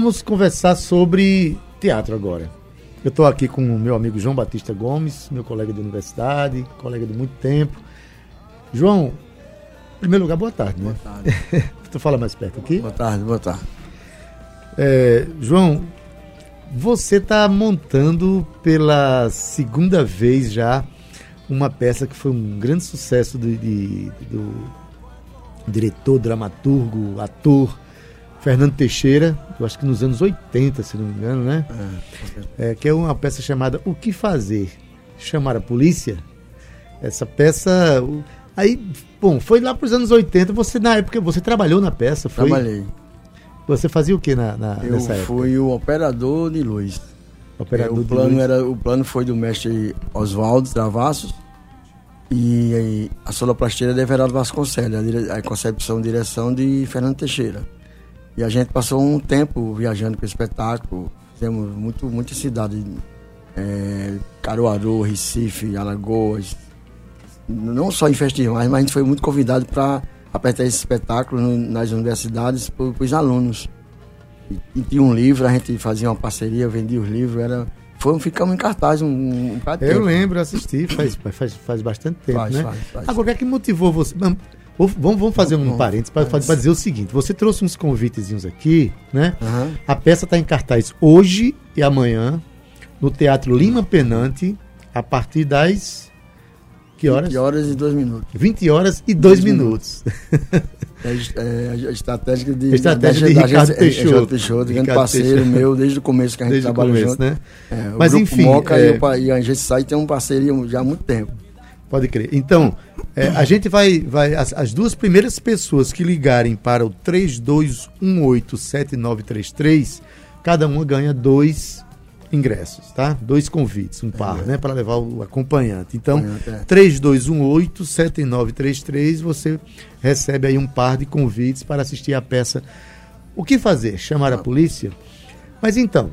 Vamos conversar sobre teatro agora. Eu estou aqui com o meu amigo João Batista Gomes, meu colega de universidade, colega de muito tempo. João, em primeiro lugar, boa tarde, né? Boa tarde. tu fala mais perto aqui? Boa tarde, boa tarde. É, João, você está montando pela segunda vez já uma peça que foi um grande sucesso de, de, do diretor, dramaturgo, ator Fernando Teixeira, eu acho que nos anos 80, se não me engano, né? É, que é uma peça chamada O que Fazer? Chamar a polícia? Essa peça. Aí, bom, foi lá para os anos 80. Você, na época, você trabalhou na peça? Foi? Trabalhei. Você fazia o que na, na, eu nessa época? Eu fui o operador de luz. Operador é, o, de plano luz. Era, o plano foi do mestre Oswaldo Travassos e, e a sonoplastia de Everaldo Vasconcelos, a, a concepção e direção de Fernando Teixeira. E a gente passou um tempo viajando com o espetáculo, fizemos muito, muitas cidades, é, Caruaru, Recife, Alagoas, não só em festivais, mas a gente foi muito convidado para apertar esse espetáculo nas universidades para os alunos. E, e, tinha um livro, a gente fazia uma parceria, vendia os livros, era, foi, ficamos em cartaz um, um, um Eu tempo. lembro, assisti, faz, faz, faz bastante tempo, Faz, né? faz, faz. Agora, o que é que motivou você? Vamos, vamos fazer um parênteses para vamos. dizer o seguinte: você trouxe uns convitezinhos aqui, né? Aham. A peça está em cartaz hoje e amanhã no Teatro Lima Penante, a partir das. Que horas? 20 horas e 2 minutos. 20 horas e 2 Dois minutos. É, é a estratégia de, Estratégia de da- Ricardo da- é, Peixoto. Ricardo Peixoto, grande Ricardo parceiro Peixoto. meu desde o começo que a gente Desde trabalha começo, junto. né? É, Mas, enfim, Moca é- e, pa- e a gente sai tem uma parceria já há muito tempo. Pode crer. Então, é, a gente vai. vai as, as duas primeiras pessoas que ligarem para o 32187933, cada uma ganha dois ingressos, tá? Dois convites, um par, né? Para levar o acompanhante. Então, é. 32187933, você recebe aí um par de convites para assistir a peça. O que fazer? Chamar a polícia? Mas então,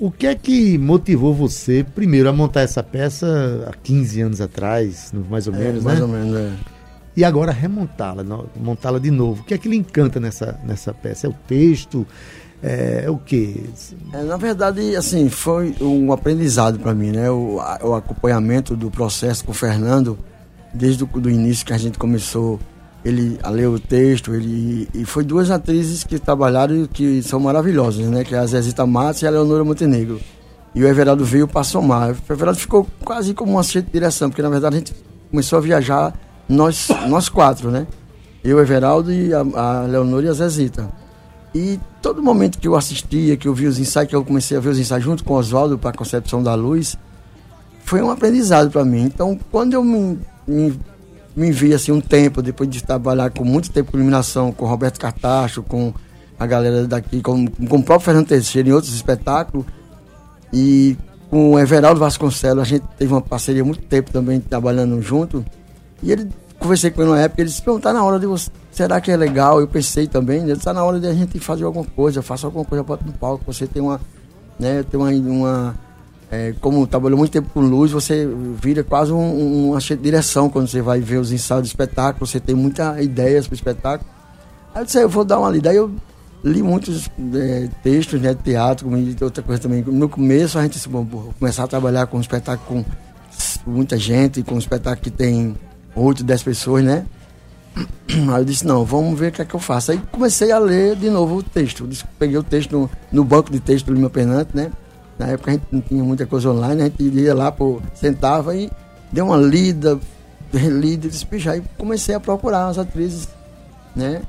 o que é que motivou você, primeiro, a montar essa peça há 15 anos atrás, mais ou É, menos, mais né? ou menos, é. E agora remontá-la, montá-la de novo. O que é que lhe encanta nessa, nessa peça? É o texto? É, é o quê? É, na verdade, assim, foi um aprendizado para mim, né? O, a- o acompanhamento do processo com o Fernando, desde o do início que a gente começou ele a ler o texto, ele e foi duas atrizes que trabalharam e que são maravilhosas, né? Que é a Zezita Matos e a Leonora Montenegro. E o Everaldo veio para somar. O Everaldo ficou quase como uma assistente de direção, porque na verdade a gente começou a viajar nós, nós quatro, né? Eu, Everaldo e a, a Leonora e a Zezita. E todo momento que eu assistia, que eu vi os ensaios, que eu comecei a ver os ensaios junto com o Oswaldo para a concepção da luz, foi um aprendizado para mim. Então, quando eu me, me, me vi assim um tempo, depois de trabalhar com muito tempo com iluminação, com Roberto Cartacho, com a galera daqui, com, com o próprio Fernando Teixeira em outros espetáculos, e com o Everaldo Vasconcelos, a gente teve uma parceria muito tempo também trabalhando junto. E ele conversei com ele na época, ele disse, "Não, tá na hora de você. Será que é legal? Eu pensei também, ele disse, tá na hora de a gente fazer alguma coisa, faça alguma coisa, bota no palco, você tem uma. Né, tem uma. uma é, como trabalhou muito tempo com luz, você vira quase um, um, uma de direção quando você vai ver os ensaios do espetáculo, você tem muitas ideias para o espetáculo. Aí eu disse, eu vou dar uma lida. Aí eu li muitos é, textos né, de teatro, outra coisa também. No começo a gente disse, bom, começar a trabalhar com um espetáculo com muita gente, com um espetáculo que tem 8, 10 pessoas, né? Aí eu disse, não, vamos ver o que é que eu faço. Aí comecei a ler de novo o texto. Peguei o texto no, no banco de texto do Lima Pernante, né? Na época a gente não tinha muita coisa online, a gente ia lá, pô, sentava e deu uma lida, relida, bicho, aí comecei a procurar as atrizes, né?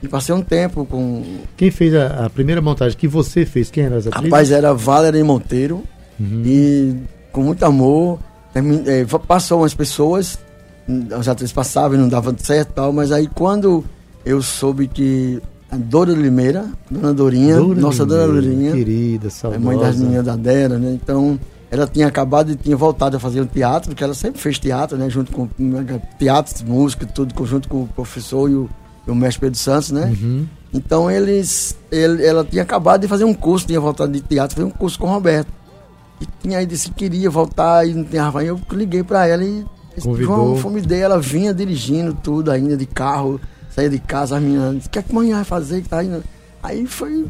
E passei um tempo com. Quem fez a, a primeira montagem que você fez? Quem eram as atrizes? Rapaz, era Valerie Monteiro Uhum. e com muito amor. eh, passou umas pessoas, as atrizes passavam e não davam certo e tal, mas aí quando eu soube que Dora Limeira, Dona Dorinha, Dora nossa Limeira, Dona Dorinha, Querida, saudosa. mãe das meninas da Dera, né? Então, ela tinha acabado e tinha voltado a fazer o teatro, porque ela sempre fez teatro, né? Junto com teatro, música, tudo, junto com o professor e o, e o mestre Pedro Santos, né? Uhum. Então eles, ele, ela tinha acabado de fazer um curso, tinha voltado de teatro, fazer um curso com o Roberto. E tinha aí disse que queria voltar e não tinha Aí eu liguei pra ela e Convidou. João, fomos ela vinha dirigindo tudo ainda de carro, saía de casa, as meninas, o que é que amanhã vai fazer? Que tá indo? Aí foi,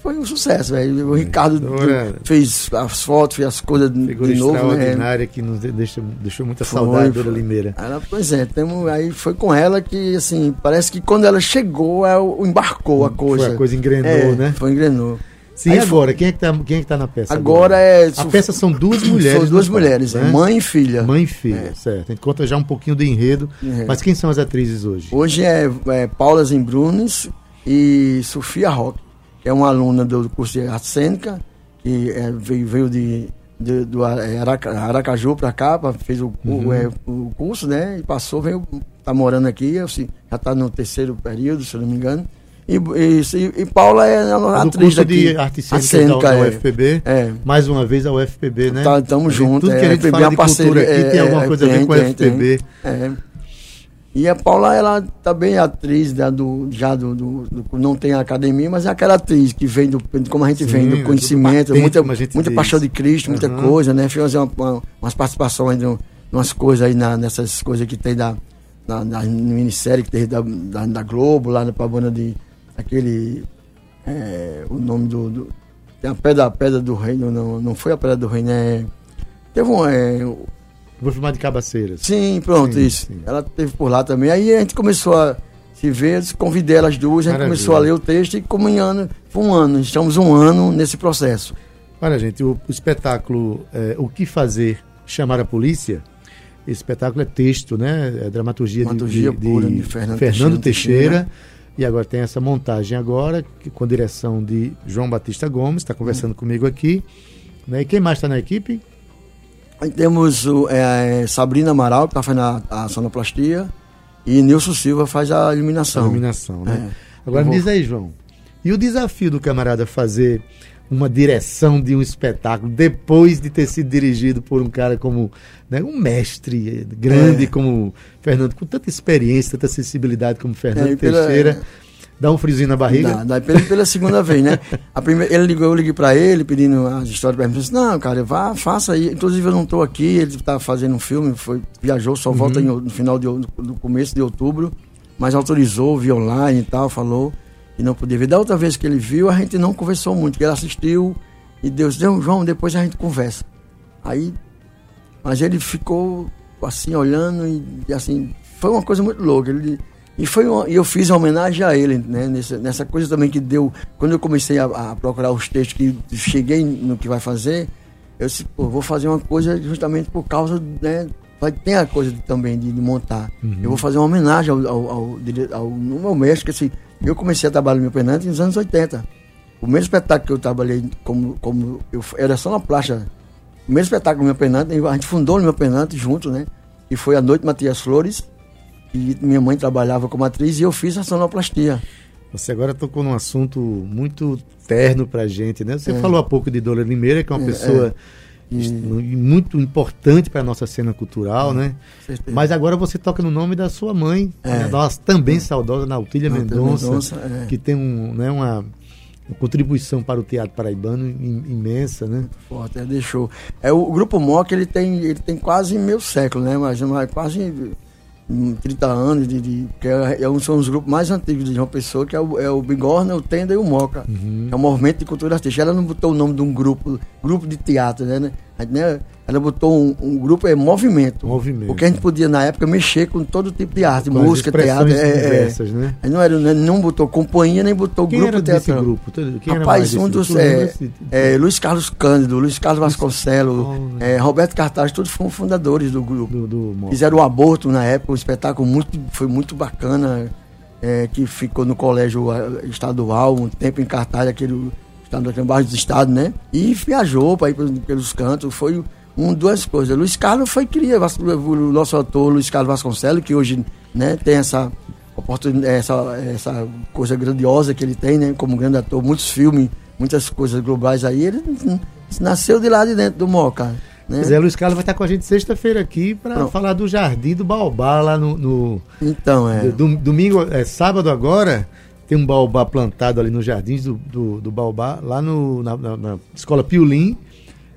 foi um sucesso, velho. O Ricardo Dora. fez as fotos, fez as coisas de Figura novo, né? extraordinária que nos de- deixa, deixou muita Foi, saudade. Dora Limeira. Ela, pois é, temos, aí foi com ela que, assim, parece que quando ela chegou, ela embarcou a coisa. Foi a coisa engrenou, É, né? Foi engrenou. Sim, Aí agora? Quem é, que tá, quem é que tá na peça? Agora é. A peça são duas mulheres. São duas mulheres, né? mãe e filha. Mãe e filha, É. certo. A gente conta já um pouquinho do enredo. É. Mas quem são as atrizes hoje? Hoje é, é Paula Zembrunes e Sofia Roque, que é uma aluna do curso de arte cênica, que é, veio, veio de, de- do é, Araca- Aracaju para cá, fez o, o- Uhum. é, o curso, né? E passou, veio, tá morando aqui, assim, já está no terceiro período, se eu não me engano. E, e, e Paula é a atriz curso daqui. de arte cênica da, da é. UFPB. É. Mais uma vez a UFPB, né? Tá, tamo junto, Tudo é, que a gente UFPB fala é de parceria, cultura aqui é, tem alguma é, coisa a ver tem, com a tem, UFPB. É. E a Paula, ela também é atriz né, do, já do, do- do- Não tem academia, mas é aquela atriz que vem do. Como a gente Sim, vem é do conhecimento, patente, muita, muita diz. paixão de Cristo, muita Aham. coisa, né? Fez uma, uma, umas participações um- umas coisas aí na- nessas coisas que tem da, na, na minissérie que tem da, da, da Globo, lá na Pabana de. Aquele. é, o nome do. do- tem a pedra, a pedra do reino, não, não foi a pedra do reino, é. Teve um. É, Vou filmar de cabaceiras. Sim, pronto, Sim, isso. sim. Ela teve por lá também. Aí a gente começou a se ver, convidei elas duas, a gente Maravilha. começou a ler o texto e ano, foi um ano, estamos um ano nesse processo. Olha, gente, o, o espetáculo é, O que Fazer? Chamar a Polícia. Esse espetáculo é texto, né? É dramaturgia, de- Dramaturgia de, pura de de Fernando Fernando Teixeira Teixeira. E agora tem essa montagem agora, que- com direção de João Batista Gomes, está conversando comigo aqui. Né? E quem mais está na equipe? Temos o, é, Sabrina Amaral, que está fazendo a, a sonoplastia, e Nilson Silva faz a A iluminação. iluminação, né? É. Agora me diz aí, João. E o desafio do camarada fazer uma direção de um espetáculo depois de ter sido dirigido por um cara como né, um mestre grande É. como Fernando, com tanta experiência, tanta sensibilidade como Fernando É, pela- Teixeira, dá um friozinho na barriga. Dá, dá pela, pela segunda vez, né? A primeira, ele ligou, eu liguei pra ele pedindo as histórias mim. Ele disse, não, cara, vá, faça aí. Inclusive eu não tô aqui, ele tá fazendo um filme, foi, viajou, só volta em- no final de, no começo de outubro, mas autorizou, viu online e tal, falou e não podia ver. Da outra vez que ele viu, a gente não conversou muito, ele assistiu e Deus deu, João, depois a gente conversa. Aí, mas ele ficou assim, olhando e, e, assim, foi uma coisa muito louca. Ele, e foi uma- e eu fiz uma homenagem a ele, né? Nessa, nessa coisa também que deu. Quando eu comecei a, a procurar os textos que cheguei no que vai fazer, eu disse, pô, vou fazer uma coisa justamente por causa, né? Vai ter a coisa também de, de montar. Eu vou fazer uma homenagem ao, ao, ao, ao, no meu mestre, que assim, eu comecei a trabalhar no meu penante nos anos 80. O primeiro espetáculo que eu trabalhei como, como eu, era só na plástica. O primeiro espetáculo do meu penante, a gente fundou no meu penante junto, né? E foi a Noite Matias Flores. E minha mãe trabalhava como atriz e eu fiz a sonoplastia. Você agora tocou num assunto muito terno pra gente, né? Você É. falou há pouco de Dora Limeira, que é uma É, pessoa E- est- muito importante para a nossa cena cultural, né? certeza. Mas agora você toca no nome da sua mãe, É. né? nossa também saudosa Nautilha Nautilha Mendonça, Mendonça, é. que tem um, né, uma, uma contribuição para o teatro paraibano im- imensa, né? forte, é, deixou. É, o, Grupo MOC ele tem, ele tem quase meio século, né? Mas, quase 30 anos, de, de, que é, é um, são os grupos mais antigos de João Pessoa, que é o, é o Bigorna, o Tenda e o Moca. Uhum. É o Movimento de Cultura Artística. Ela não botou o nome de um grupo, grupo de teatro, né? Né? Né? Ela botou um, um grupo, é movimento. Movimento. Porque a gente podia, na época, mexer com todo tipo de arte, Com música, teatro. É, é. diversas, né? Aí não, era, não botou companhia, nem botou Quem grupo era desse grupo? Quem Rapaz, um desse dos. É, é, Luiz Carlos Cândido, Luiz Carlos Vasconcelos, Olha. é, Roberto Cartaz, todos foram fundadores do grupo. do, do Fizeram o aborto na época, um espetáculo muito, foi muito bacana, é, que ficou no colégio estadual, um tempo em cartaz, aquele estado aqui embaixo do estado, né? E viajou para ir pelos, pelos cantos, foi um, duas coisas. Luiz Carlos foi cria, o nosso ator Luiz Carlos Vasconcelos, que hoje né, tem essa essa, essa coisa grandiosa que ele tem, né? Como grande ator, muitos filmes, muitas coisas globais aí, ele nasceu de lá de dentro do Moca. Né? Zé Luiz Carlos vai estar com a gente sexta-feira aqui para falar do Jardim do Baobá lá no. no então, é. Do, domingo, é sábado agora, tem um baobá plantado ali nos jardins do, do, do Baobá, lá no, na, na, na Escola Piolim.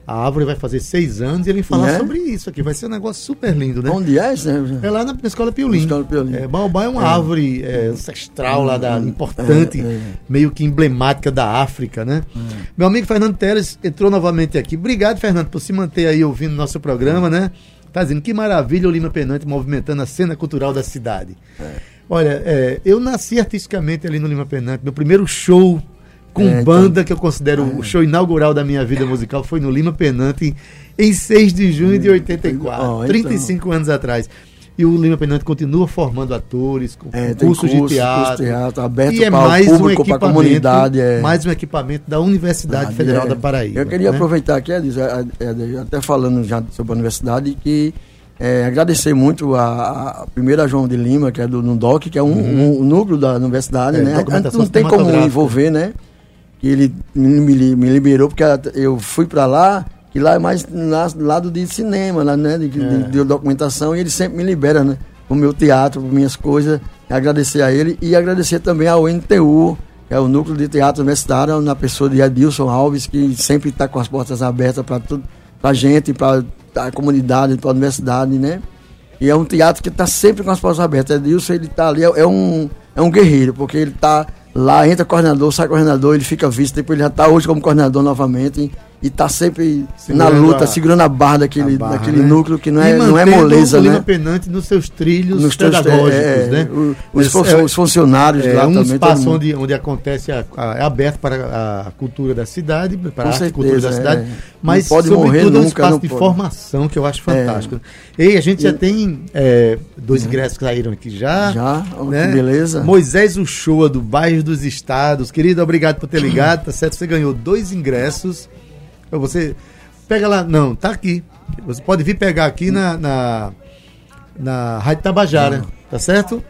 A árvore vai fazer seis anos e ele falar é? sobre isso aqui. Vai ser um negócio super lindo, né? Onde é isso? É lá na, na Escola Piolim. Escola Piolim. É, Baobá é uma é. árvore é, ancestral lá da, hum, importante, é, é. meio que emblemática da África, né? Meu amigo Fernando Teles entrou novamente aqui. Obrigado, Fernando, por se manter aí ouvindo nosso programa, né? Tá dizendo que maravilha o Lima Penante movimentando a cena cultural da cidade. Olha, eu nasci artisticamente ali no Lima Penante. Meu primeiro show com é, banda então... que eu considero o show inaugural da minha vida musical foi no Lima Penante em 6 de junho de 84, oh, 35 então... anos atrás. E o Lima Penante continua formando atores, com é, cursos curso, de teatro. Curso teatro aberto e é mais público, um equipamento, comunidade. É... Mais um equipamento da Universidade ah, Federal é. da Paraíba. Eu queria né? aproveitar aqui, até falando já sobre a universidade, que é, agradecer muito a, a, primeira João de Lima, que é do NUDOC, que é um, uhum. um, núcleo da universidade, é, né? Não tem como envolver, né? que ele me, me liberou, porque eu fui para lá, que lá é mais lado de cinema, lá, né? De, é. de, de, documentação, e ele sempre me libera, né? O meu teatro, minhas coisas. Agradecer a ele e agradecer também ao NTU, que é o Núcleo de Teatro Universitário, na pessoa de Adilson Alves, que sempre está com as portas abertas para a gente, para a comunidade, para a universidade, né? E é um teatro que está sempre com as portas abertas. Adilson, ele está ali, é, é, um, é um guerreiro, porque ele está Lá entra coordenador, sai coordenador, ele fica visto, depois ele já está hoje como coordenador novamente e está sempre segurando na luta, a, segurando a barra daquele, barra, daquele né? núcleo que não é, não é moleza, o né? Penante nos seus trilhos nos pedagógicos, é, né? Os, os, os funcionários é, lá um também. espaço onde, onde acontece, a, a, é aberto para a cultura da cidade, para a certeza, cultura da cidade, é. mas pode morrer nunca, é um espaço de pode. formação que eu acho é. fantástico. E a gente e, já tem é, dois ingressos que saíram aqui já. Já, né? beleza. Moisés Uchoa, do Bairro dos Estados. Querido, obrigado por ter ligado, tá certo? Você ganhou dois ingressos você pega lá, não, tá aqui. Você pode vir pegar aqui na, na, na Rádio Tabajara, não. tá certo?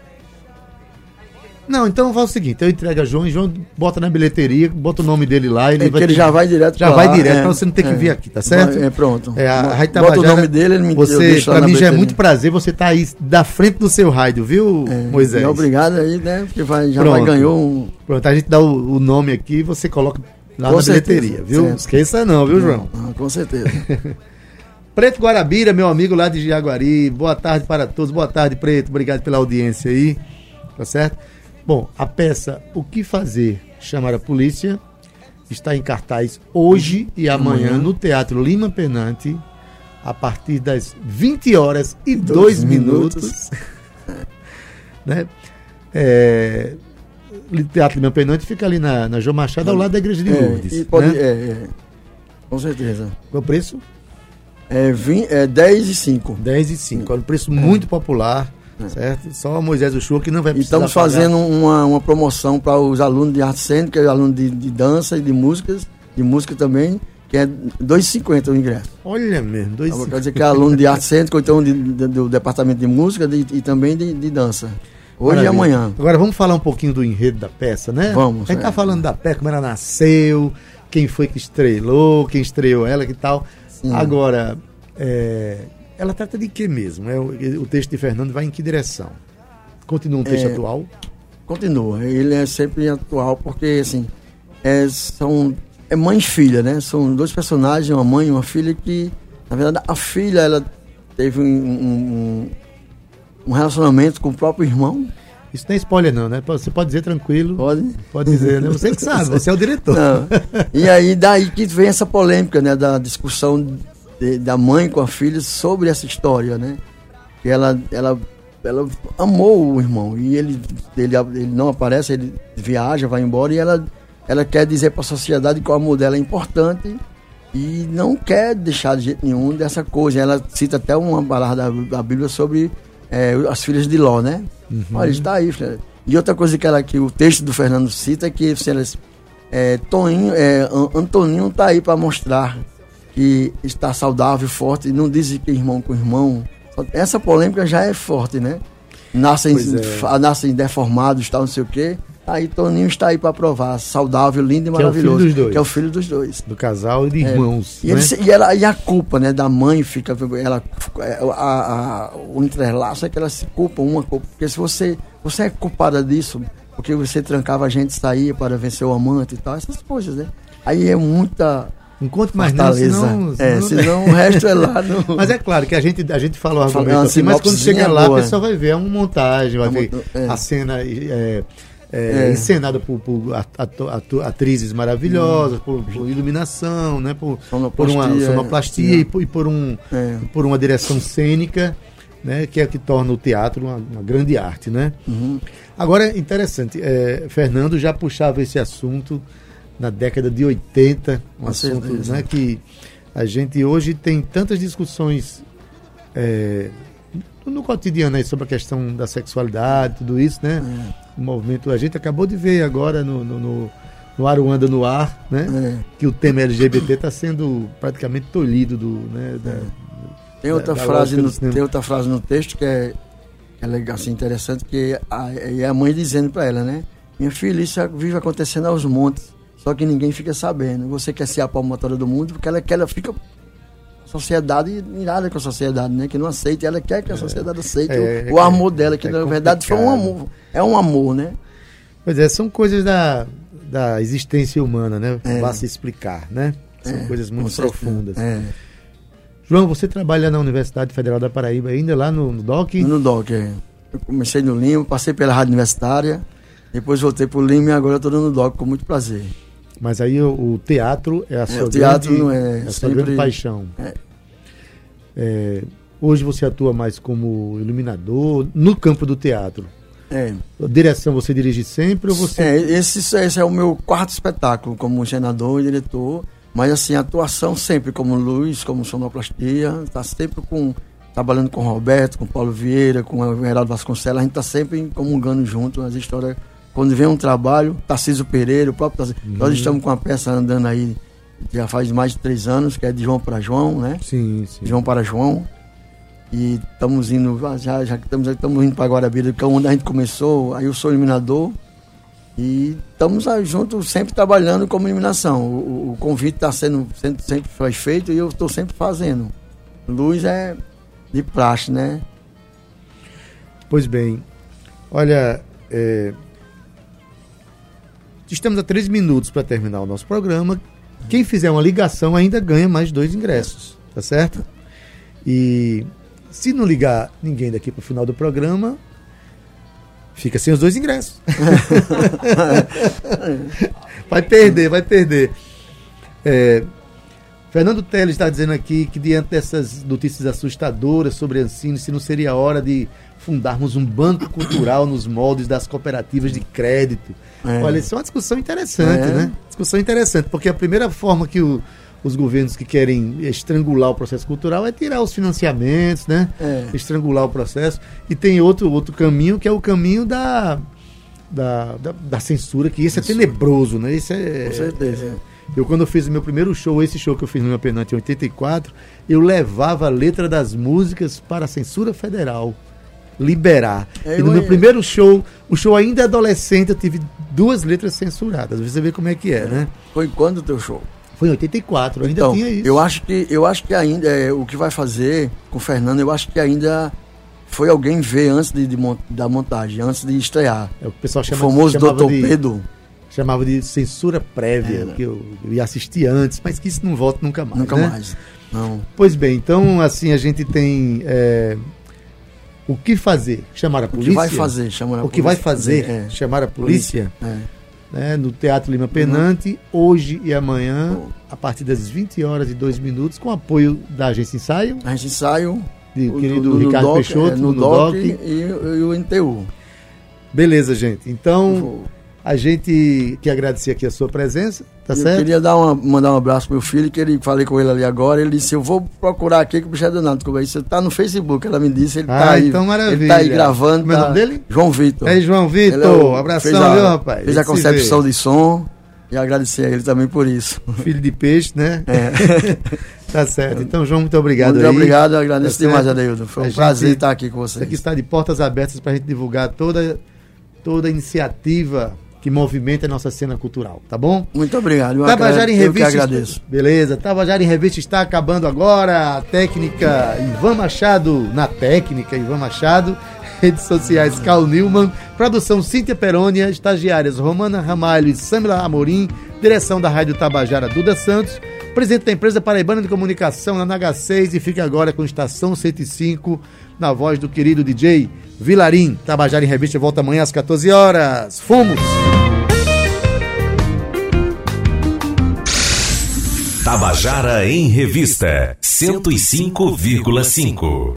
Não, então faz o seguinte, eu entrego a João e João bota na bilheteria, bota o nome dele lá, ele é vai ele já vai direto Já vai direto, é, pra você não ter que é, vir aqui, tá certo? É, pronto. É, a Rádio Tabajara, bota o nome dele, ele me você, Pra mim já é muito prazer você tá aí da frente do seu rádio, viu, é, Moisés? Obrigado aí, né, porque vai, já pronto. vai ganhou um... Pronto, a gente dá o, o nome aqui e você coloca Lá com na certeza, bilheteria, viu? Certo. Esqueça não, viu, João? Ah, com certeza. Preto Guarabira, meu amigo lá de Jaguari. Boa tarde para todos. Boa tarde, Preto. Obrigado pela audiência aí. Tá certo? Bom, a peça O que fazer? Chamar a polícia está em cartaz hoje e amanhã, amanhã. no Teatro Lima Penante, a partir das 20 horas e 2 minutos. minutos. né? É, Teatro Lima Penante fica ali na, na João Machado, ao lado da Igreja de é, Lourdes. Pode, né? é, é, com certeza. Qual o preço? É, 20, é 10 e 5. 10 e 5. Olha, um preço muito popular, é. certo? Só Moisés Uchoa que não vai precisar Estamos fazendo uma, uma promoção para os alunos de arte cênica, alunos de, de dança e de músicas, de música também, que é 2,50 o ingresso. Olha mesmo, 2,50. Então, quer dizer que é aluno de arte cênica, ou então de, de, do departamento de música de, e também de dança. Hoje Maravilha. e amanhã. Agora vamos falar um pouquinho do enredo da peça, né? Vamos. A gente tá é. tá falando da peça, como ela nasceu, quem foi que estrelou, quem estreou ela, que tal. Sim. Agora, é, ela trata de que mesmo? É, o, o, texto de Fernando vai em que direção? Continua um texto é, atual? Continua. Ele é sempre atual porque, assim, é, são é mãe e filha, né? São dois personagens, uma mãe e uma filha que, na verdade, a filha, ela teve um, um, um relacionamento com o próprio irmão. Isso não é spoiler não, né? Você pode dizer tranquilo. Pode. Pode dizer, né? Você que sabe, você é o diretor. Não. E aí daí que vem essa polêmica, né? Da discussão de, da mãe com a filha sobre essa história, né? Que ela, ela, ela amou o irmão e ele, ele, ele não aparece, ele viaja, vai embora e ela, ela quer dizer para a sociedade que o amor dela é importante e não quer deixar de jeito nenhum dessa coisa. Ela cita até uma palavra da, da Bíblia sobre é, as filhas de Ló, né? Uhum. Olha, está aí, filha. E outra coisa que, ela, que o texto do Fernando cita é que se elas, é, Toninho, é, Antoninho está aí para mostrar que está saudável, forte, e não diz que irmão com irmão. Essa polêmica já é forte, né? nascem, é. nascem deformados, tal, não sei o quê. Aí Toninho está aí para provar, saudável, lindo e é o filho maravilhoso. dos dois. Que é o filho dos dois. Do casal e de É. irmãos. E, né? ele e ela, e a culpa né, da mãe fica. Ela, é, a, a- o entrelaço é que elas se culpam uma culpa. Porque se você, você é culpada disso, porque você trancava a gente sair para vencer o amante e tal, essas coisas, né? Aí é muita Não conte mais não, fortaleza. senão... é, senão- o resto é lá no. Mas é claro que a gente, a gente fala o argumento assim, mas quando chega lá, a pessoa vai ver, é uma montagem, vai É ver muito- é. a cena é, é, É. encenada por, por atrizes maravilhosas, por, por iluminação, né, por, por uma Sonoplastia, é. e por, e por um, É. por uma direção cênica, né, que é o que torna o teatro uma, uma grande arte, né? Uhum. Agora, interessante, é, Fernando já puxava esse assunto na década de 80, um Com assunto certeza. né, que a gente hoje tem tantas discussões é, no cotidiano aí sobre a questão da sexualidade, tudo isso, né? O movimento, a gente acabou de ver agora no, no, no, no Aruanda no ar, né? É. Que o tema LGBT está sendo praticamente tolhido do, né, da- Tem outra, da frase lógica no, tem outra frase no texto que é, é legal, assim, interessante, que a, é a mãe dizendo para ela, né? Minha filha, isso vive acontecendo aos montes, só que ninguém fica sabendo. Você quer ser a palmatória do mundo porque ela quer, ela fica sociedade irada com a sociedade, né? Que não aceita, ela quer que a sociedade aceite É, o, o é, amor dela, que é na verdade foi um amor, é um amor, né? Pois é, são coisas da, da existência humana, né? É. Vá se explicar, né? São É, coisas muito profundas. É, João, você trabalha na Universidade Federal da Paraíba ainda lá no, no DOC? no DOC, é. Eu comecei no Lima, passei pela Rádio Universitária, depois voltei pro Lima e agora estou no DOC com muito prazer. Mas aí o, o teatro é a sua, o teatro grande, não é a sua grande paixão. É. É, hoje você atua mais como iluminador no campo do teatro. É. Direção você dirige sempre ou você. É, esse, esse é o meu quarto espetáculo como senador e diretor, mas assim, atuação sempre como luz, como sonoplastia, tá sempre com trabalhando com o Roberto, com o Paulo Vieira, com o Geraldo Vasconcelos, a gente tá sempre comungando junto as histórias. Quando vem um trabalho, Tarcísio Pereira, o próprio Tarcísio, Uhum. nós estamos com uma peça andando aí já faz mais de três anos, que é de João para João, né? Sim, sim. João para João. E estamos indo, já, já que estamos, estamos indo para Guarabira, que é onde a gente começou, aí eu sou eliminador. E estamos juntos, sempre trabalhando como eliminação. O, o- convite está sendo, sendo sempre foi feito e eu estou sempre fazendo. Luz é de praxe, né? Pois bem, olha, é, estamos a três minutos para terminar o nosso programa. Quem fizer uma ligação ainda ganha mais dois ingressos, tá certo? E se não ligar ninguém daqui para o final do programa, fica sem os dois ingressos. vai perder, vai perder. É, Fernando Teles está dizendo aqui que diante dessas notícias assustadoras sobre Ancine, se não seria hora de fundarmos um banco cultural nos moldes das cooperativas de crédito. É. Olha, isso é uma discussão interessante, É. né? Discussão interessante, porque a primeira forma que o- os governos que querem estrangular o processo cultural é tirar os financiamentos, né? É. Estrangular o processo. E tem outro, outro caminho, que é o caminho da, da, da, da censura, que esse é tenebroso, né? Esse é, Com certeza. Eu, quando eu fiz o meu primeiro show, esse show que eu fiz no meu penante em 84, eu levava a letra das músicas para a censura federal liberar. É, e no eu- meu primeiro show, o show ainda adolescente, eu tive duas letras censuradas. Você vê como é que é, né? Foi quando o teu show? Foi em 84, eu ainda então, tinha isso. eu acho que eu acho que ainda é, o que vai fazer com o Fernando, eu acho que ainda foi alguém ver antes de, de mon- da montagem, antes de estrear. É o que o pessoal O chama, famoso chamava Dr. de, Pedro. Chamava de censura prévia, É, né? que eu, eu ia assistir antes, mas que isso não volta nunca mais. Nunca né? mais. Não. Pois bem, então assim a gente tem é, o que fazer? Chamar a O polícia? que vai fazer? Chama a O que vai fazer? É. Chamar a polícia? É. né, no Teatro Lima Penante, hoje e amanhã, a partir das 20 horas e 2 minutos, com apoio da agência Ensaio, A gente ensaio. de o- querido do- do Ricardo DOC, Peixoto, é, no no DOC DOC. e, e o NTU. Beleza, gente. Então, Vou- a gente quer agradecer aqui a sua presença, tá eu certo? queria dar uma, mandar um abraço pro meu filho, que ele falei com ele ali agora. Ele disse: Eu vou procurar aqui que o bicho é danado. Como é isso? Tá no Facebook, ela me disse. Ele tá Ah, aí. então maravilha. Ele tá aí gravando. Como é o tá- nome dele? João Vitor. É João Ele é Vitor, o- abração, a- viu, rapaz? Fez a concepção de som. E agradecer a ele também por isso. Filho de peixe, né? É. tá certo. Então, João, muito obrigado Muito aí. obrigado, eu agradeço Tá demais? Adeildo. Foi um A prazer gente- estar aqui com Isso vocês. aqui está de portas abertas para a gente divulgar toda, toda iniciativa que movimenta a nossa cena cultural, tá bom? Muito obrigado. Eu Tabajara em agra- eu que Revista. agradeço. Beleza, Tabajara em Revista está acabando agora. A técnica Ivan Machado na técnica Ivan Machado. Redes sociais Carl Newman. Produção Cíntia Perônia. Estagiárias Romana Ramalho e Samila Amorim. Direção da Rádio Tabajara Duda Santos. Presidente da empresa Paraibana de Comunicação na NH6 e fica agora com Estação 105 na voz do querido DJ Vilarim. Tabajara em Revista volta amanhã às 14 horas. Fomos! Tabajara em Revista 105,5.